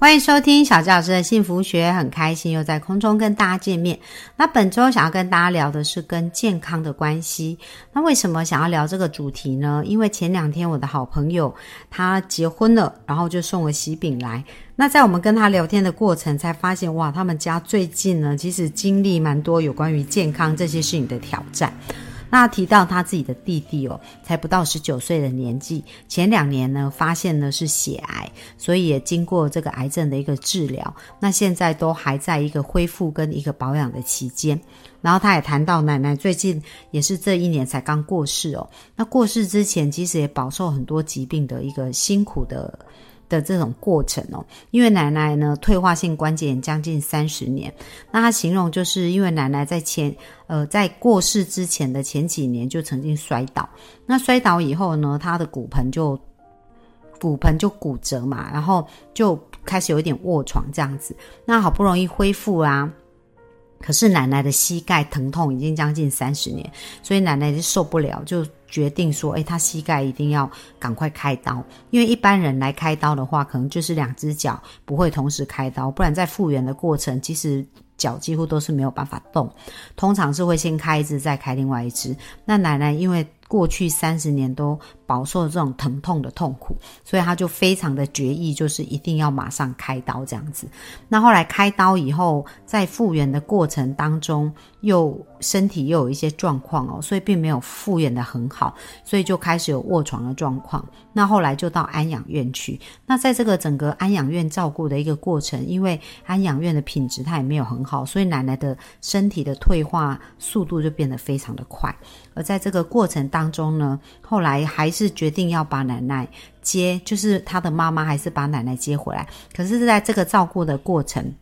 欢迎收听小教师的幸福学，很开心又在空中跟大家见面。那本周想要跟大家聊的是跟健康的关系。那为什么想要聊这个主题呢？因为前两天我的好朋友他结婚了，然后就送了喜饼来。那在我们跟他聊天的过程，才发现哇，他们家最近呢，其实经历蛮多有关于健康这些事情的挑战。那提到他自己的弟弟哦，才不到十九岁的年纪，前两年呢发现呢是血癌，所以也经过这个癌症的一个治疗，那现在都还在一个恢复跟一个保养的期间。然后他也谈到奶奶最近也是这一年才刚过世哦，那过世之前其实也饱受很多疾病的一个辛苦的。的这种过程哦，因为奶奶呢退化性关节炎将近三十年，那他形容就是因为奶奶在前呃在过世之前的前几年就曾经摔倒，那摔倒以后呢，他的骨盆就骨盆就骨折嘛，然后就开始有一点卧床这样子，那好不容易恢复啊。可是奶奶的膝盖疼痛已经将近三十年，所以奶奶就受不了，就决定说：“哎，他膝盖一定要赶快开刀，因为一般人来开刀的话，可能就是两只脚不会同时开刀，不然在复原的过程，其实脚几乎都是没有办法动，通常是会先开一只，再开另外一只。那奶奶因为过去三十年都。”饱受这种疼痛的痛苦，所以他就非常的决意，就是一定要马上开刀这样子。那后来开刀以后，在复原的过程当中，又身体又有一些状况哦，所以并没有复原的很好，所以就开始有卧床的状况。那后来就到安养院去。那在这个整个安养院照顾的一个过程，因为安养院的品质它也没有很好，所以奶奶的身体的退化速度就变得非常的快。而在这个过程当中呢，后来还是。决定要把奶奶接，就是他的妈妈还是把奶奶接回来。可是，在这个照顾的过程，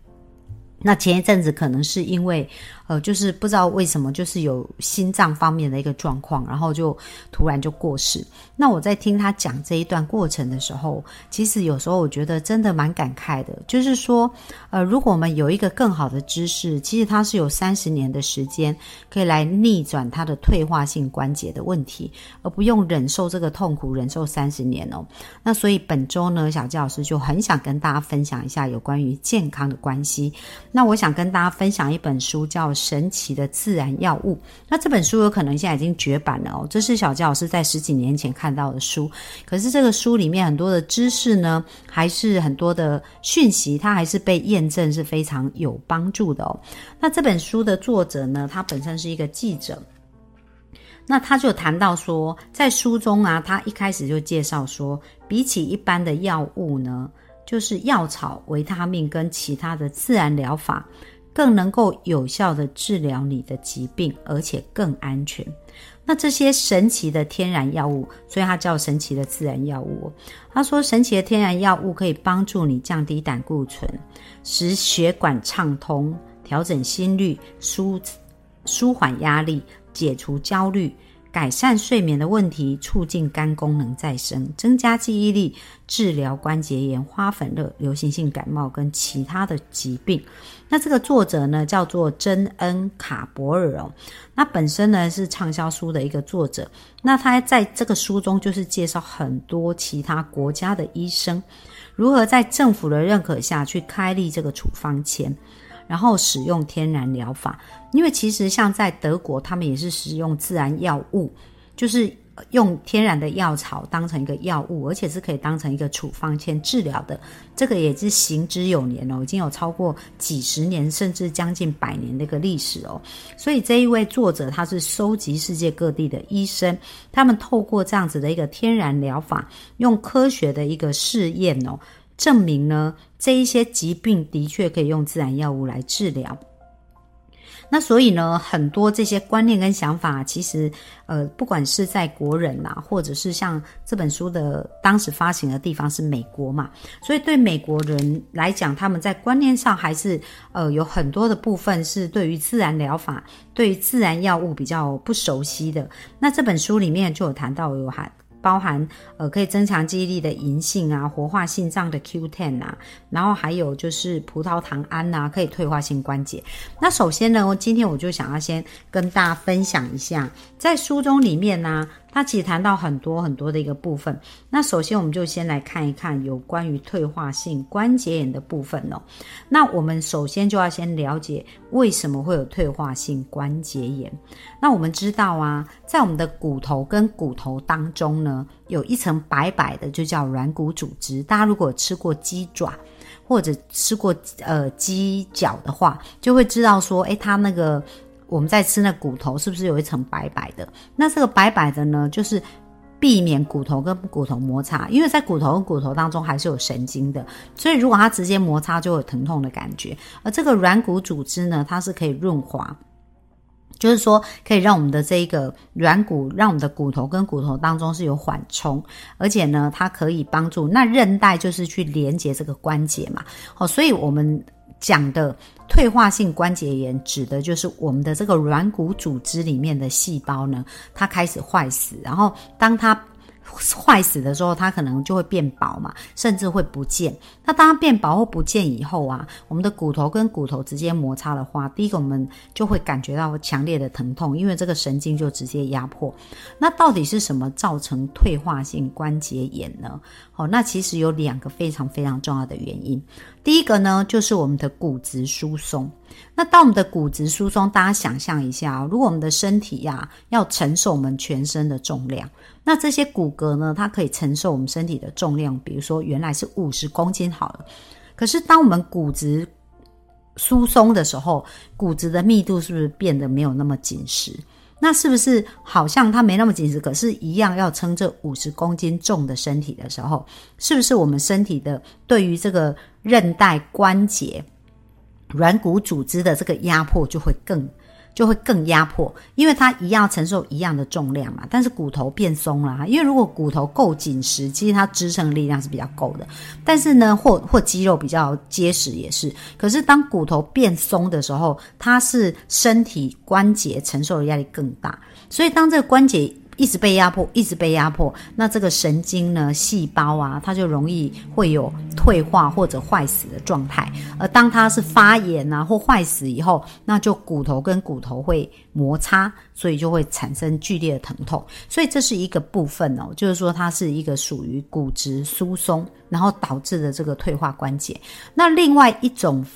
那前一阵子可能是因为。呃，就是不知道为什么，就是有心脏方面的一个状况，然后就突然就过世。那我在听他讲这一段过程的时候，其实有时候我觉得真的蛮感慨的。就是说，呃，如果我们有一个更好的知识，其实他是有三十年的时间可以来逆转他的退化性关节的问题，而不用忍受这个痛苦，忍受三十年哦。那所以本周呢，小教师就很想跟大家分享一下有关于健康的关系。那我想跟大家分享一本书，叫。神奇的自然药物，那这本书有可能现在已经绝版了哦。这是小杰老师在十几年前看到的书，可是这个书里面很多的知识呢，还是很多的讯息，它还是被验证是非常有帮助的哦。那这本书的作者呢，他本身是一个记者，那他就谈到说，在书中啊，他一开始就介绍说，比起一般的药物呢，就是药草、维他命跟其他的自然疗法。更能够有效的治疗你的疾病，而且更安全。那这些神奇的天然药物，所以它叫神奇的自然药物。他说，神奇的天然药物可以帮助你降低胆固醇，使血管畅通，调整心率，舒舒缓压力，解除焦虑。改善睡眠的问题，促进肝功能再生，增加记忆力，治疗关节炎、花粉热、流行性感冒跟其他的疾病。那这个作者呢，叫做珍恩卡博尔哦。那本身呢是畅销书的一个作者。那他在这个书中就是介绍很多其他国家的医生如何在政府的认可下去开立这个处方签。然后使用天然疗法，因为其实像在德国，他们也是使用自然药物，就是用天然的药草当成一个药物，而且是可以当成一个处方签治疗的。这个也是行之有年哦，已经有超过几十年，甚至将近百年的一个历史哦。所以这一位作者他是收集世界各地的医生，他们透过这样子的一个天然疗法，用科学的一个试验哦。证明呢，这一些疾病的确可以用自然药物来治疗。那所以呢，很多这些观念跟想法，其实呃，不管是在国人呐，或者是像这本书的当时发行的地方是美国嘛，所以对美国人来讲，他们在观念上还是呃有很多的部分是对于自然疗法、对于自然药物比较不熟悉的。那这本书里面就有谈到有还。包含呃可以增强记忆力的银杏啊，活化心脏的 Q10 啊，然后还有就是葡萄糖胺呐，可以退化性关节。那首先呢，今天我就想要先跟大家分享一下，在书中里面呢。它其实谈到很多很多的一个部分。那首先，我们就先来看一看有关于退化性关节炎的部分哦。那我们首先就要先了解为什么会有退化性关节炎。那我们知道啊，在我们的骨头跟骨头当中呢，有一层白白的，就叫软骨组织。大家如果吃过鸡爪或者吃过呃鸡脚的话，就会知道说，诶，它那个。我们在吃那骨头，是不是有一层白白的？那这个白白的呢，就是避免骨头跟骨头摩擦，因为在骨头跟骨头当中还是有神经的，所以如果它直接摩擦，就有疼痛的感觉。而这个软骨组织呢，它是可以润滑，就是说可以让我们的这个软骨，让我们的骨头跟骨头当中是有缓冲，而且呢，它可以帮助那韧带就是去连接这个关节嘛。好，所以我们。讲的退化性关节炎，指的就是我们的这个软骨组织里面的细胞呢，它开始坏死，然后当它。坏死的时候，它可能就会变薄嘛，甚至会不见。那当它变薄或不见以后啊，我们的骨头跟骨头直接摩擦的话，第一个我们就会感觉到强烈的疼痛，因为这个神经就直接压迫。那到底是什么造成退化性关节炎呢？哦，那其实有两个非常非常重要的原因。第一个呢，就是我们的骨质疏松。那当我们的骨质疏松，大家想象一下啊，如果我们的身体呀要承受我们全身的重量。那这些骨骼呢？它可以承受我们身体的重量，比如说原来是五十公斤好了。可是当我们骨质疏松的时候，骨质的密度是不是变得没有那么紧实？那是不是好像它没那么紧实，可是一样要撑这五十公斤重的身体的时候，是不是我们身体的对于这个韧带、关节、软骨组织的这个压迫就会更？就会更压迫，因为它一样承受一样的重量嘛，但是骨头变松了。因为如果骨头够紧实，其实它支撑力量是比较够的。但是呢，或或肌肉比较结实也是。可是当骨头变松的时候，它是身体关节承受的压力更大。所以当这个关节。一直被压迫，一直被压迫，那这个神经呢，细胞啊，它就容易会有退化或者坏死的状态。而当它是发炎啊或坏死以后，那就骨头跟骨头会摩擦，所以就会产生剧烈的疼痛。所以这是一个部分哦，就是说它是一个属于骨质疏松，然后导致的这个退化关节。那另外一种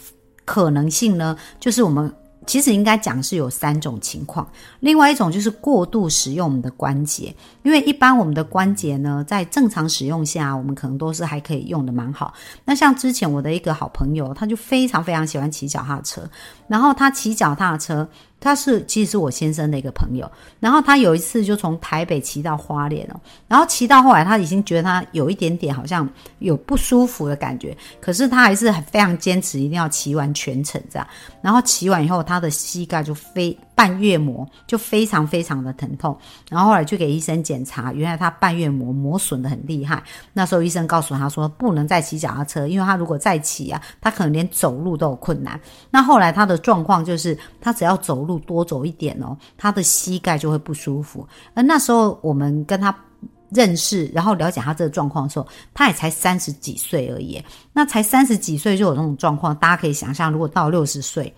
可能性呢，就是我们。其实应该讲是有三种情况，另外一种就是过度使用我们的关节，因为一般我们的关节呢，在正常使用下，我们可能都是还可以用的蛮好。那像之前我的一个好朋友，他就非常非常喜欢骑脚踏车，然后他骑脚踏车。他是其实是我先生的一个朋友，然后他有一次就从台北骑到花莲哦，然后骑到后来他已经觉得他有一点点好像有不舒服的感觉，可是他还是非常坚持一定要骑完全程这样，然后骑完以后他的膝盖就非。半月膜就非常非常的疼痛，然后后来去给医生检查，原来他半月膜磨损的很厉害。那时候医生告诉他说，不能再骑脚踏车，因为他如果再骑啊，他可能连走路都有困难。那后来他的状况就是，他只要走路多走一点哦，他的膝盖就会不舒服。而那时候我们跟他认识，然后了解他这个状况的时候，他也才三十几岁而已。那才三十几岁就有这种状况，大家可以想象，如果到六十岁。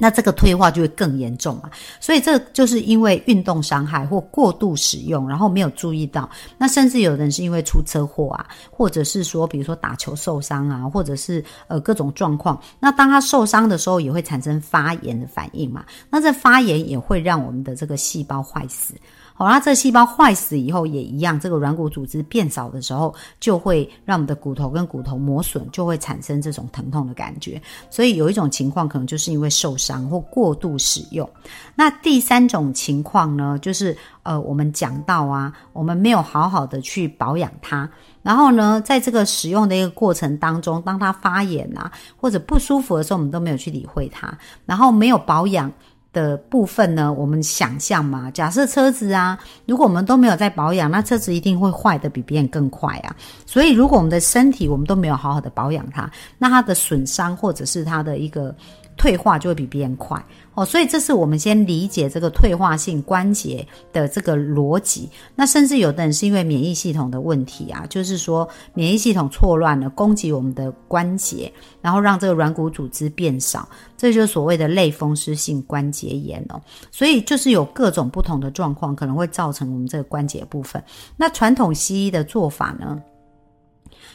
那这个退化就会更严重嘛，所以这就是因为运动伤害或过度使用，然后没有注意到。那甚至有人是因为出车祸啊，或者是说，比如说打球受伤啊，或者是呃各种状况。那当他受伤的时候，也会产生发炎的反应嘛。那这发炎也会让我们的这个细胞坏死。好，那这细胞坏死以后也一样，这个软骨组织变少的时候，就会让我们的骨头跟骨头磨损，就会产生这种疼痛的感觉。所以有一种情况可能就是因为受伤或过度使用。那第三种情况呢，就是呃，我们讲到啊，我们没有好好的去保养它，然后呢，在这个使用的一个过程当中，当它发炎啊或者不舒服的时候，我们都没有去理会它，然后没有保养。的部分呢，我们想象嘛，假设车子啊，如果我们都没有在保养，那车子一定会坏的比别人更快啊。所以，如果我们的身体我们都没有好好的保养它，那它的损伤或者是它的一个退化就会比别人快哦，所以这是我们先理解这个退化性关节的这个逻辑。那甚至有的人是因为免疫系统的问题啊，就是说免疫系统错乱了，攻击我们的关节，然后让这个软骨组织变少，这就是所谓的类风湿性关节炎哦。所以就是有各种不同的状况，可能会造成我们这个关节部分。那传统西医的做法呢？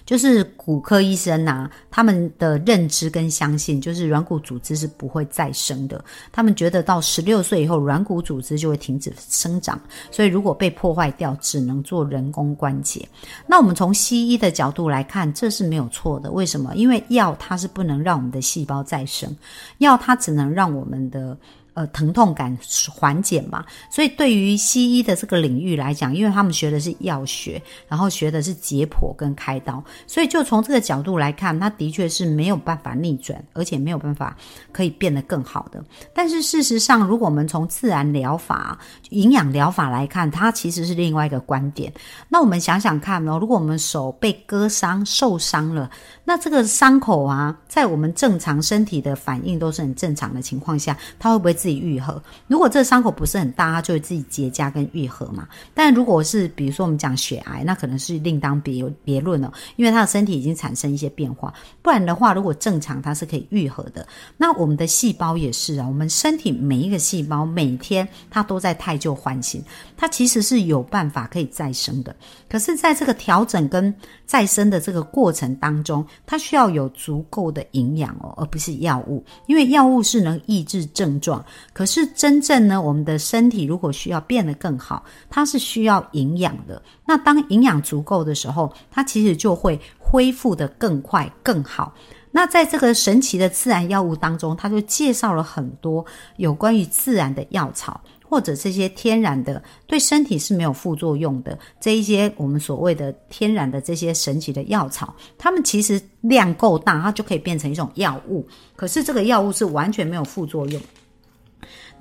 就是骨科医生呐，他们的认知跟相信，就是软骨组织是不会再生的。他们觉得到十六岁以后，软骨组织就会停止生长，所以如果被破坏掉，只能做人工关节。那我们从西医的角度来看，这是没有错的。为什么？因为药它是不能让我们的细胞再生，药它只能让我们的。呃，疼痛感缓解嘛，所以对于西医的这个领域来讲，因为他们学的是药学，然后学的是解剖跟开刀，所以就从这个角度来看，它的确是没有办法逆转，而且没有办法可以变得更好的。但是事实上，如果我们从自然疗法、营养疗法来看，它其实是另外一个观点。那我们想想看哦，如果我们手被割伤、受伤了，那这个伤口啊，在我们正常身体的反应都是很正常的情况下，它会不会？自己愈合。如果这伤口不是很大，它就会自己结痂跟愈合嘛。但如果是比如说我们讲血癌，那可能是另当别别论了，因为他的身体已经产生一些变化。不然的话，如果正常，它是可以愈合的。那我们的细胞也是啊，我们身体每一个细胞每天它都在太旧换新，它其实是有办法可以再生的。可是，在这个调整跟再生的这个过程当中，它需要有足够的营养哦，而不是药物，因为药物是能抑制症状。可是真正呢，我们的身体如果需要变得更好，它是需要营养的。那当营养足够的时候，它其实就会恢复的更快更好。那在这个神奇的自然药物当中，他就介绍了很多有关于自然的药草。或者这些天然的对身体是没有副作用的这一些我们所谓的天然的这些神奇的药草，它们其实量够大，它就可以变成一种药物。可是这个药物是完全没有副作用。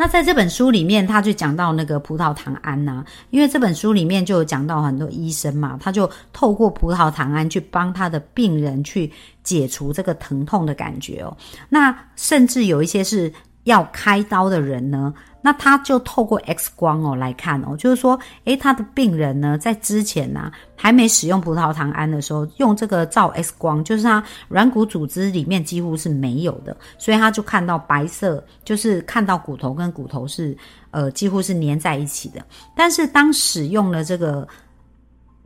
那在这本书里面，他就讲到那个葡萄糖胺呐，因为这本书里面就有讲到很多医生嘛，他就透过葡萄糖胺去帮他的病人去解除这个疼痛的感觉哦。那甚至有一些是要开刀的人呢。那他就透过 X 光哦来看哦，就是说，诶，他的病人呢，在之前呢还没使用葡萄糖胺的时候，用这个照 X 光，就是他软骨组织里面几乎是没有的，所以他就看到白色，就是看到骨头跟骨头是呃几乎是粘在一起的。但是当使用了这个。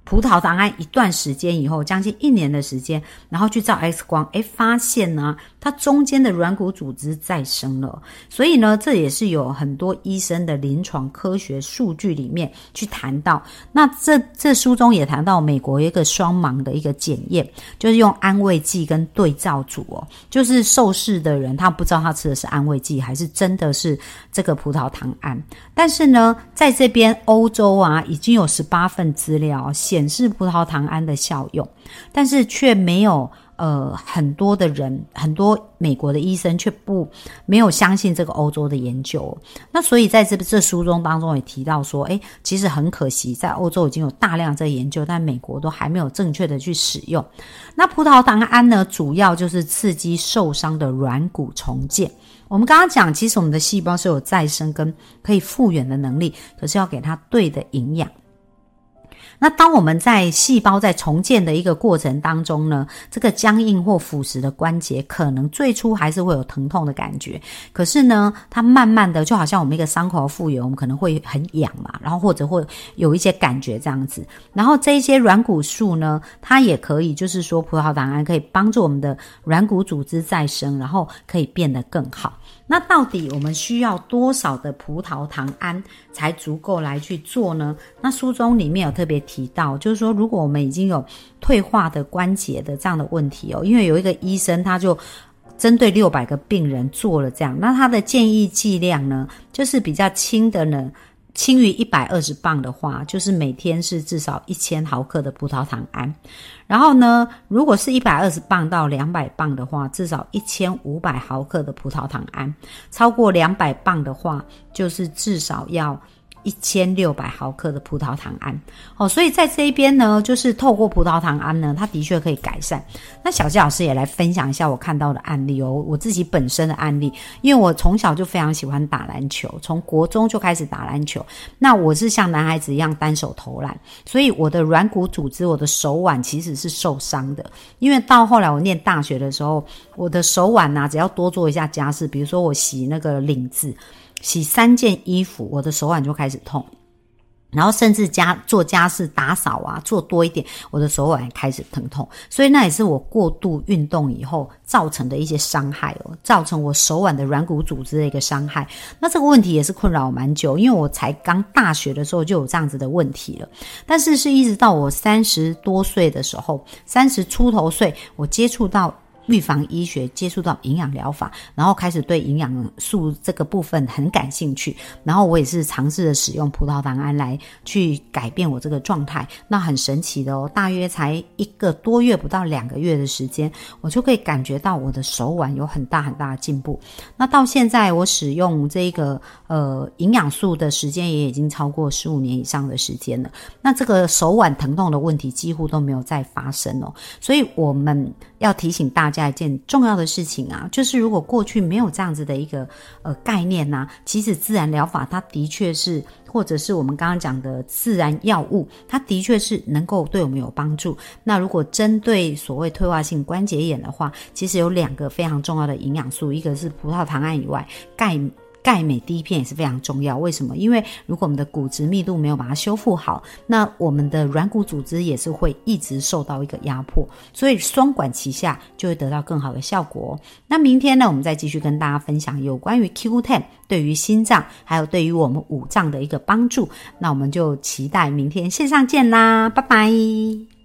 葡萄糖胺一段时间以后，将近一年的时间，然后去照 X 光，哎，发现呢，它中间的软骨组织再生了。所以呢，这也是有很多医生的临床科学数据里面去谈到。那这这书中也谈到，美国一个双盲的一个检验，就是用安慰剂跟对照组哦，就是受试的人他不知道他吃的是安慰剂还是真的是这个葡萄糖胺。但是呢，在这边欧洲啊，已经有十八份资料写。显示葡萄糖胺的效用，但是却没有呃很多的人，很多美国的医生却不没有相信这个欧洲的研究。那所以在这这书中当中也提到说，诶，其实很可惜，在欧洲已经有大量这研究，但美国都还没有正确的去使用。那葡萄糖胺呢，主要就是刺激受伤的软骨重建。我们刚刚讲，其实我们的细胞是有再生跟可以复原的能力，可是要给它对的营养。那当我们在细胞在重建的一个过程当中呢，这个僵硬或腐蚀的关节，可能最初还是会有疼痛的感觉。可是呢，它慢慢的就好像我们一个伤口复原，我们可能会很痒嘛，然后或者会有一些感觉这样子。然后这些软骨素呢，它也可以就是说葡萄糖胺可以帮助我们的软骨组织再生，然后可以变得更好。那到底我们需要多少的葡萄糖胺才足够来去做呢？那书中里面有特别提到，就是说如果我们已经有退化的关节的这样的问题哦，因为有一个医生他就针对六百个病人做了这样，那他的建议剂量呢，就是比较轻的呢。轻于一百二十磅的话，就是每天是至少一千毫克的葡萄糖胺。然后呢，如果是一百二十磅到两百磅的话，至少一千五百毫克的葡萄糖胺。超过两百磅的话，就是至少要一千六百毫克的葡萄糖胺。哦，所以在这一边呢，就是透过葡萄糖胺呢，它的确可以改善。那小纪老师也来分享一下我看到的案例哦，我自己本身的案例，因为我从小就非常喜欢打篮球，从国中就开始打篮球。那我是像男孩子一样单手投篮，所以我的软骨组织、我的手腕其实是受伤的。因为到后来我念大学的时候，我的手腕呐，只要多做一下家事，比如说我洗那个领子，洗三件衣服，我的手腕就开始痛。然后甚至家做家事、打扫啊，做多一点，我的手腕开始疼痛。所以那也是我过度运动以后造成的一些伤害哦，造成我手腕的软骨组织的一个伤害。那这个问题也是困扰我蛮久，因为我才刚大学的时候就有这样子的问题了。但是是一直到我三十多岁的时候，三十出头岁，我接触到。预防医学接触到营养疗法，然后开始对营养素这个部分很感兴趣，然后我也是尝试着使用葡萄糖胺来去改变我这个状态。那很神奇的哦，大约才一个多月不到两个月的时间，我就可以感觉到我的手腕有很大很大的进步。那到现在我使用这个呃营养素的时间也已经超过十五年以上的时间了。那这个手腕疼痛的问题几乎都没有再发生哦，所以我们要提醒大家。一件重要的事情啊，就是如果过去没有这样子的一个呃概念呢，其实自然疗法它的确是，或者是我们刚刚讲的自然药物，它的确是能够对我们有帮助。那如果针对所谓退化性关节炎的话，其实有两个非常重要的营养素，一个是葡萄糖胺以外，钙。钙镁第一片也是非常重要，为什么？因为如果我们的骨质密度没有把它修复好，那我们的软骨组织也是会一直受到一个压迫，所以双管齐下就会得到更好的效果。那明天呢，我们再继续跟大家分享有关于 Q Ten 对于心脏还有对于我们五脏的一个帮助。那我们就期待明天线上见啦，拜拜。